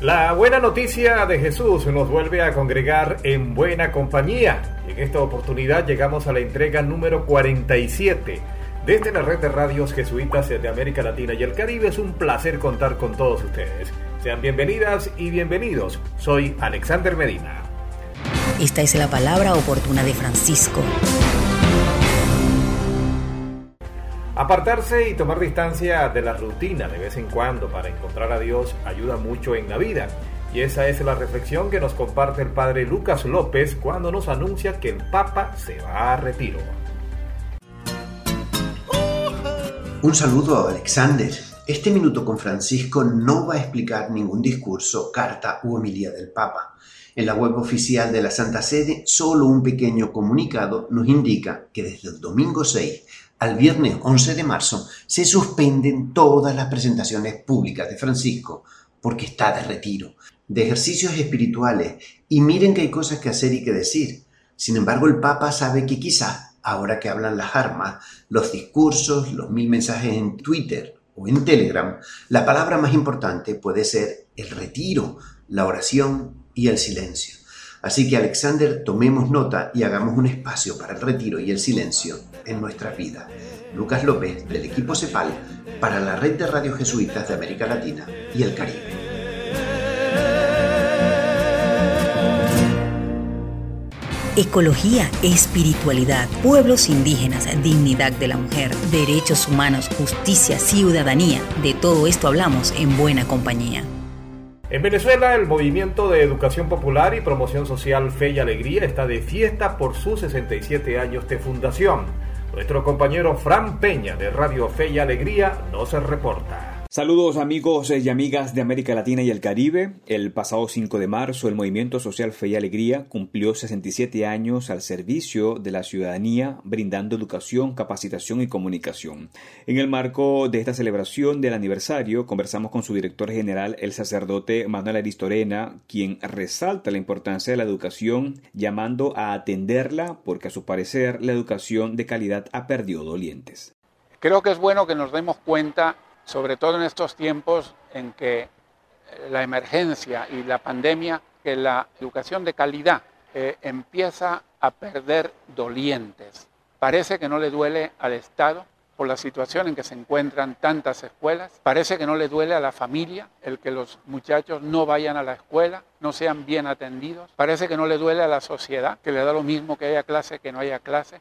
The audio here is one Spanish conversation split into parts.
La buena noticia de Jesús nos vuelve a congregar en buena compañía. En esta oportunidad llegamos a la entrega número 47. Desde la red de radios jesuitas de América Latina y el Caribe es un placer contar con todos ustedes. Sean bienvenidas y bienvenidos. Soy Alexander Medina. Esta es la palabra oportuna de Francisco. Apartarse y tomar distancia de la rutina de vez en cuando para encontrar a Dios ayuda mucho en la vida. Y esa es la reflexión que nos comparte el padre Lucas López cuando nos anuncia que el Papa se va a retiro. Un saludo a Alexander. Este minuto con Francisco no va a explicar ningún discurso, carta u homilía del Papa. En la web oficial de la Santa Sede, solo un pequeño comunicado nos indica que desde el domingo 6 al viernes 11 de marzo se suspenden todas las presentaciones públicas de Francisco porque está de retiro, de ejercicios espirituales y miren que hay cosas que hacer y que decir. Sin embargo, el Papa sabe que quizá, ahora que hablan las armas, los discursos, los mil mensajes en Twitter o en Telegram, la palabra más importante puede ser el retiro, la oración y el silencio. Así que Alexander, tomemos nota y hagamos un espacio para el retiro y el silencio en nuestra vida. Lucas López, del equipo CEPAL, para la red de radios jesuitas de América Latina y el Caribe. Ecología, espiritualidad, pueblos indígenas, dignidad de la mujer, derechos humanos, justicia, ciudadanía. De todo esto hablamos en buena compañía. En Venezuela, el Movimiento de Educación Popular y Promoción Social Fe y Alegría está de fiesta por sus 67 años de fundación. Nuestro compañero Fran Peña de Radio Fe y Alegría nos reporta. Saludos amigos y amigas de América Latina y el Caribe. El pasado 5 de marzo el Movimiento Social Fe y Alegría cumplió 67 años al servicio de la ciudadanía, brindando educación, capacitación y comunicación. En el marco de esta celebración del aniversario, conversamos con su director general, el sacerdote Manuel Aristorena, quien resalta la importancia de la educación, llamando a atenderla porque a su parecer la educación de calidad ha perdido dolientes. Creo que es bueno que nos demos cuenta sobre todo en estos tiempos en que eh, la emergencia y la pandemia, que la educación de calidad eh, empieza a perder dolientes. Parece que no le duele al Estado por la situación en que se encuentran tantas escuelas. Parece que no le duele a la familia el que los muchachos no vayan a la escuela, no sean bien atendidos. Parece que no le duele a la sociedad, que le da lo mismo que haya clase que no haya clase,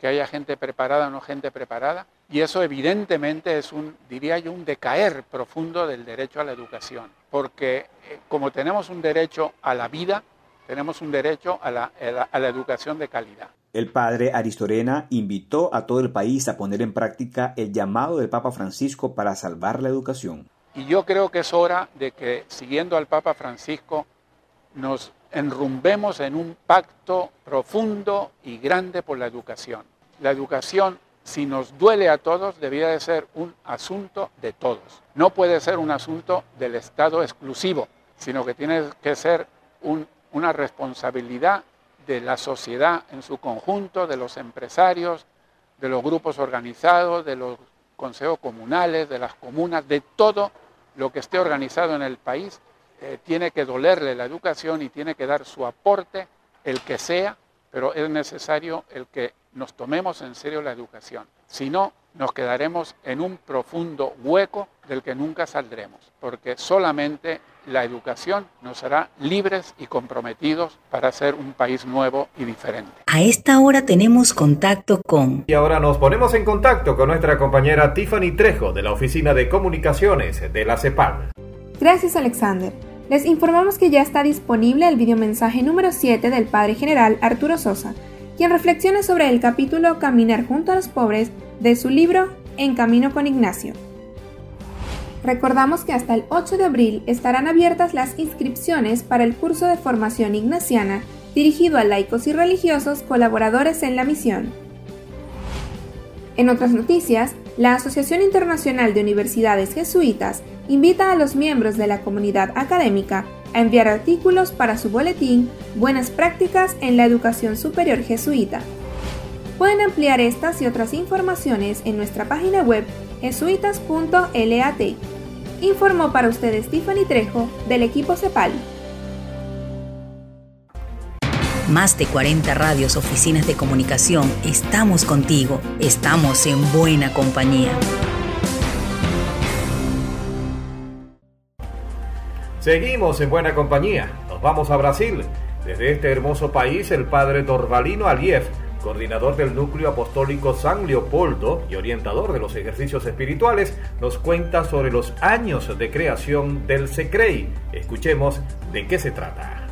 que haya gente preparada o no gente preparada. Y eso evidentemente es un, diría yo, un decaer profundo del derecho a la educación, porque eh, como tenemos un derecho a la vida, tenemos un derecho a la, a la educación de calidad. El padre Aristorena invitó a todo el país a poner en práctica el llamado del Papa Francisco para salvar la educación. Y yo creo que es hora de que, siguiendo al Papa Francisco, nos enrumbemos en un pacto profundo y grande por la educación. La educación si nos duele a todos, debía de ser un asunto de todos. No puede ser un asunto del Estado exclusivo, sino que tiene que ser una responsabilidad de la sociedad en su conjunto, de los empresarios, de los grupos organizados, de los consejos comunales, de las comunas, de todo lo que esté organizado en el país. Eh, tiene que dolerle la educación y tiene que dar su aporte, el que sea, pero es necesario el que nos tomemos en serio la educación. Si no, nos quedaremos en un profundo hueco del que nunca saldremos, porque solamente la educación nos hará libres y comprometidos para ser un país nuevo y diferente. A esta hora tenemos contacto con... Y ahora nos ponemos en contacto con nuestra compañera Tiffany Trejo de la Oficina de Comunicaciones de la CEPAL. Gracias Alexander. Les informamos que ya está disponible el videomensaje número 7 del Padre General Arturo Sosa, quien reflexiona sobre el capítulo Caminar junto a los pobres de su libro En Camino con Ignacio. Recordamos que hasta el 8 de abril estarán abiertas las inscripciones para el curso de formación ignaciana dirigido a laicos y religiosos colaboradores en la misión. En otras noticias, la Asociación Internacional de Universidades Jesuitas invita a los miembros de la comunidad académica a enviar artículos para su boletín Buenas prácticas en la educación superior jesuita. Pueden ampliar estas y otras informaciones en nuestra página web jesuitas.lat. Informó para ustedes Tiffany Trejo del equipo CEPAL. Más de 40 radios, oficinas de comunicación, estamos contigo, estamos en buena compañía. Seguimos en buena compañía, nos vamos a Brasil. Desde este hermoso país, el padre Dorvalino Aliev, coordinador del núcleo apostólico San Leopoldo y orientador de los ejercicios espirituales, nos cuenta sobre los años de creación del SECREI. Escuchemos de qué se trata.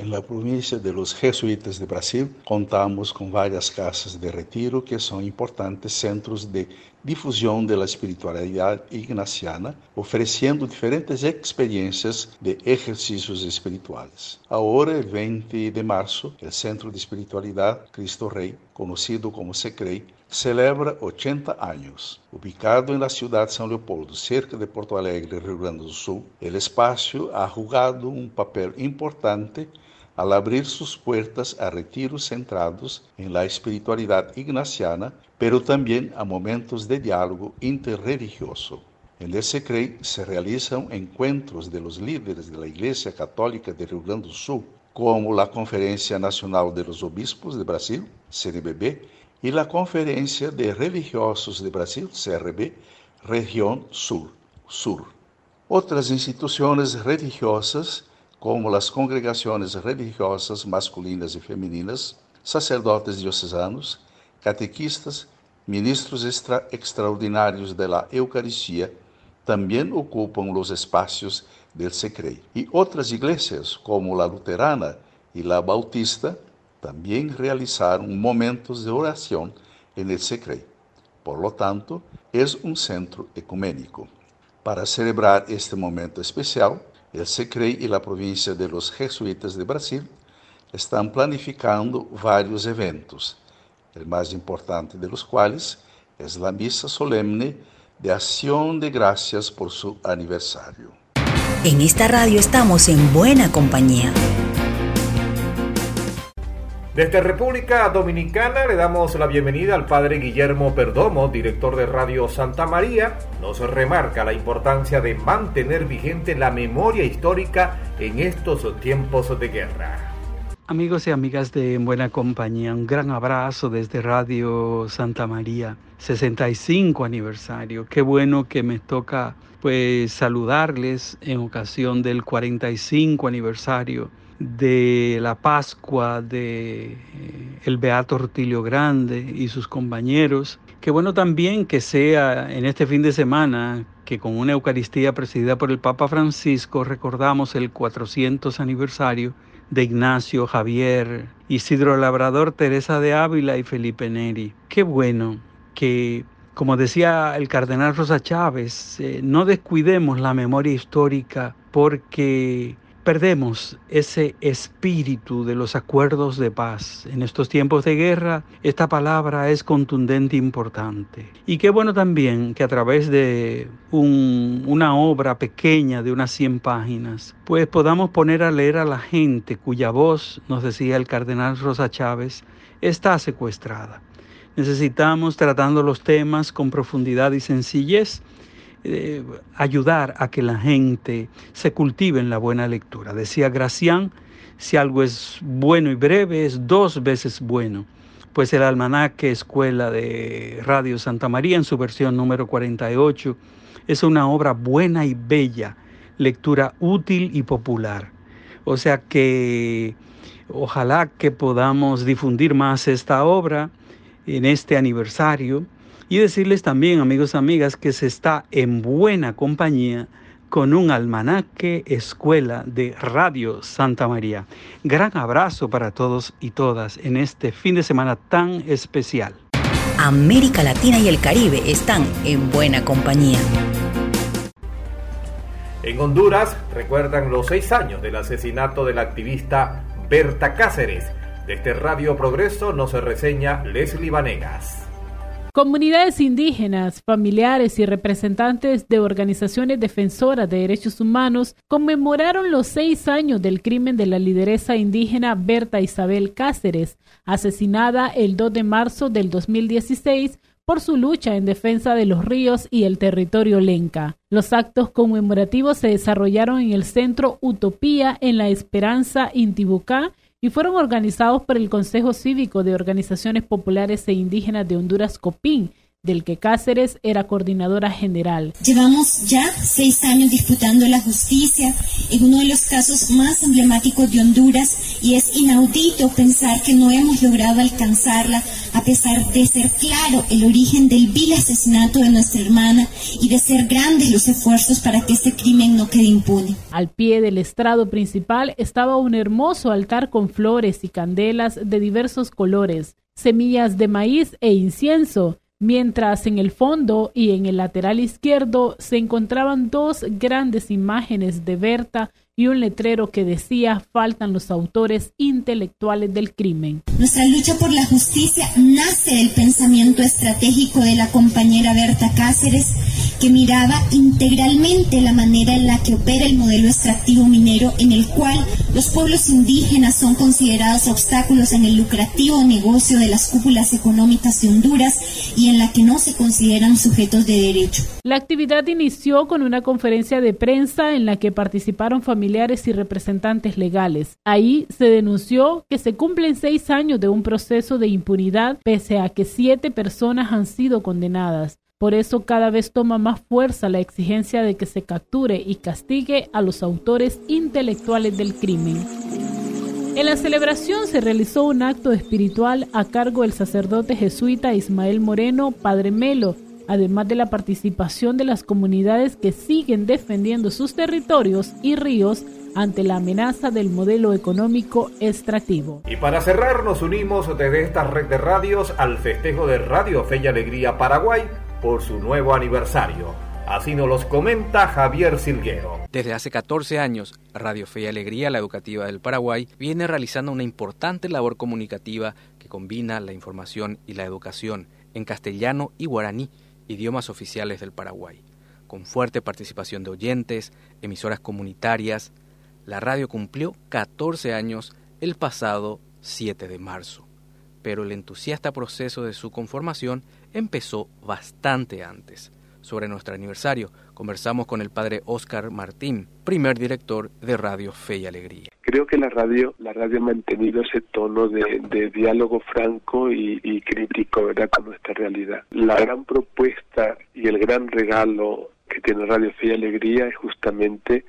En la provincia de los jesuitas de Brasil, contamos con varias casas de retiro que son importantes centros de difusión de la espiritualidad ignaciana, ofreciendo diferentes experiencias de ejercicios espirituales. Ahora, el 20 de marzo, el Centro de Espiritualidad Cristo Rey, conocido como SECREI, celebra 80 años. Ubicado en la ciudad de San Leopoldo, cerca de Porto Alegre, Rio Grande do Sul, el espacio ha jugado un papel importante al abrir sus puertas a retiros centrados en la espiritualidad ignaciana, pero también a momentos de diálogo interreligioso. En el SECREI se realizan encuentros de los líderes de la Iglesia Católica de Rio Grande do Sul, como la Conferencia Nacional de los Obispos de Brasil, CNBB, y la Conferencia de Religiosos de Brasil, CRB, Región Sur, Sur. Otras instituciones religiosas como las congregaciones religiosas masculinas y femeninas, sacerdotes diocesanos, catequistas, ministros extra extraordinarios de la Eucaristía, también ocupan los espacios del Secrei. Y otras iglesias, como la luterana y la bautista, también realizaron momentos de oración en el Secrei. Por lo tanto, es un centro ecuménico. Para celebrar este momento especial, el SECREI y la provincia de los jesuitas de Brasil están planificando varios eventos, el más importante de los cuales es la misa solemne de acción de gracias por su aniversario. En esta radio estamos en buena compañía. Desde República Dominicana le damos la bienvenida al padre Guillermo Perdomo, director de Radio Santa María. Nos remarca la importancia de mantener vigente la memoria histórica en estos tiempos de guerra. Amigos y amigas de Buena Compañía, un gran abrazo desde Radio Santa María, 65 aniversario. Qué bueno que me toca pues saludarles en ocasión del 45 aniversario de la Pascua de eh, el Beato Rutilio Grande y sus compañeros. Qué bueno también que sea en este fin de semana que con una Eucaristía presidida por el Papa Francisco recordamos el 400 aniversario de Ignacio, Javier, Isidro Labrador, Teresa de Ávila y Felipe Neri. Qué bueno que, como decía el cardenal Rosa Chávez, eh, no descuidemos la memoria histórica porque perdemos ese espíritu de los acuerdos de paz. En estos tiempos de guerra, esta palabra es contundente e importante. Y qué bueno también que a través de una obra pequeña de unas 100 páginas, pues podamos poner a leer a la gente cuya voz, nos decía el cardenal Rosa Chávez, está secuestrada. Necesitamos, tratando los temas con profundidad y sencillez, eh, ayudar a que la gente se cultive en la buena lectura. Decía Gracián, si algo es bueno y breve, es dos veces bueno. Pues el almanaque Escuela de Radio Santa María en su versión número 48 es una obra buena y bella, lectura útil y popular. O sea que ojalá que podamos difundir más esta obra en este aniversario y decirles también, amigos y amigas, que se está en buena compañía con un almanaque escuela de Radio Santa María. Gran abrazo para todos y todas en este fin de semana tan especial. América Latina y el Caribe están en buena compañía. En Honduras recuerdan los seis años del asesinato del activista Berta Cáceres. De este Radio Progreso nos reseña Leslie Vanegas. Comunidades indígenas, familiares y representantes de organizaciones defensoras de derechos humanos conmemoraron los seis años del crimen de la lideresa indígena Berta Isabel Cáceres, asesinada el 2 de marzo del 2016 por su lucha en defensa de los ríos y el territorio lenca. Los actos conmemorativos se desarrollaron en el centro Utopía en La Esperanza, Intibucá, y fueron organizados por el Consejo Cívico de Organizaciones Populares e Indígenas de Honduras, COPIN, del que Cáceres era coordinadora general. Llevamos ya seis años disputando la justicia en uno de los casos más emblemáticos de Honduras y es inaudito pensar que no hemos logrado alcanzarla a pesar de ser claro el origen del vil asesinato de nuestra hermana y de ser grandes los esfuerzos para que este crimen no quede impune. Al pie del estrado principal estaba un hermoso altar con flores y candelas de diversos colores, semillas de maíz e incienso mientras en el fondo y en el lateral izquierdo se encontraban dos grandes imágenes de Berta y un letrero que decía faltan los autores intelectuales del crimen. Nuestra lucha por la justicia nace del pensamiento estratégico de la compañera Berta Cáceres, que miraba integralmente la manera en la que opera el modelo extractivo minero en el cual los pueblos indígenas son considerados obstáculos en el lucrativo negocio de las cúpulas económicas de Honduras y en la que no se consideran sujetos de derecho. La actividad inició con una conferencia de prensa en la que participaron familiares y representantes legales. Ahí se denunció que se cumplen seis años de un proceso de impunidad pese a que siete personas han sido condenadas. Por eso cada vez toma más fuerza la exigencia de que se capture y castigue a los autores intelectuales del crimen. En la celebración se realizó un acto espiritual a cargo del sacerdote jesuita Ismael Moreno, Padre Melo, además de la participación de las comunidades que siguen defendiendo sus territorios y ríos ante la amenaza del modelo económico extractivo. Y para cerrar nos unimos desde esta red de radios al festejo de Radio Fe y Alegría Paraguay por su nuevo aniversario. Así nos los comenta Javier Silguero. Desde hace 14 años, Radio Fe y Alegría, la educativa del Paraguay, viene realizando una importante labor comunicativa que combina la información y la educación en castellano y guaraní, idiomas oficiales del Paraguay. Con fuerte participación de oyentes, emisoras comunitarias, la radio cumplió 14 años el pasado 7 de marzo. Pero el entusiasta proceso de su conformación empezó bastante antes. Sobre nuestro aniversario, conversamos con el padre Oscar Martín, primer director de Radio Fe y Alegría. Creo que la radio, la radio ha mantenido ese tono de, diálogo franco y, crítico, ¿verdad?, con nuestra realidad. La gran propuesta y el gran regalo que tiene Radio Fe y Alegría es justamente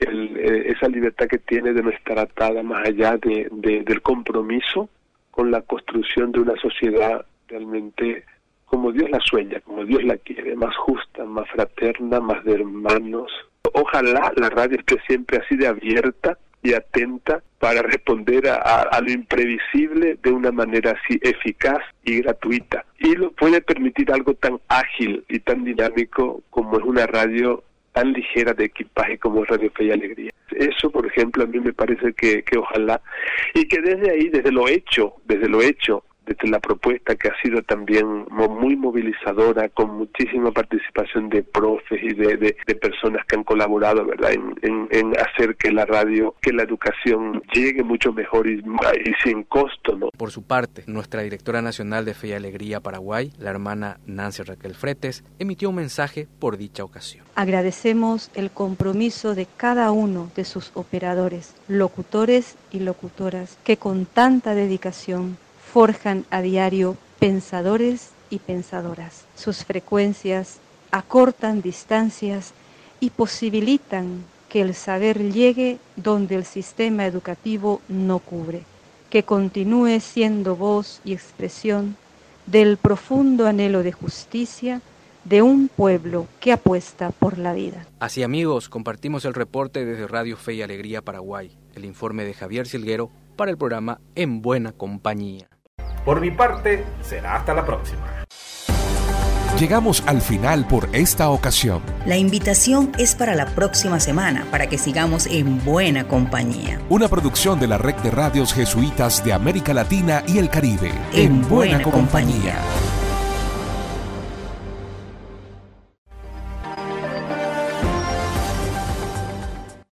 eh, esa libertad que tiene de no estar atada más allá de, del compromiso con la construcción de una sociedad realmente como Dios la sueña, como Dios la quiere, más justa, más fraterna, más de hermanos. Ojalá la radio esté siempre así de abierta y atenta para responder a, lo imprevisible de una manera así eficaz y gratuita. Y lo puede permitir algo tan ágil y tan dinámico como es una radio tan ligera de equipaje como Radio Fe y Alegría. Eso, por ejemplo, a mí me parece que, que ojalá, y que desde ahí, desde lo hecho, desde lo hecho, desde la propuesta que ha sido también muy movilizadora, con muchísima participación de profes y de, de, personas que han colaborado ¿verdad? En, en, hacer que la radio, que la educación llegue mucho mejor y, y, sin costo. ¿no? Por su parte, nuestra directora nacional de Fe y Alegría Paraguay, la hermana Nancy Raquel Fretes, emitió un mensaje por dicha ocasión. Agradecemos el compromiso de cada uno de sus operadores, locutores y locutoras, que con tanta dedicación forjan a diario pensadores y pensadoras. Sus frecuencias acortan distancias y posibilitan que el saber llegue donde el sistema educativo no cubre, que continúe siendo voz y expresión del profundo anhelo de justicia de un pueblo que apuesta por la vida. Así amigos, compartimos el reporte desde Radio Fe y Alegría Paraguay, el informe de Javier Silguero para el programa En Buena Compañía. Por mi parte, será hasta la próxima. Llegamos al final por esta ocasión. La invitación es para la próxima semana para que sigamos en buena compañía. Una producción de la Red de Radios Jesuitas de América Latina y el Caribe. En, buena, compañía.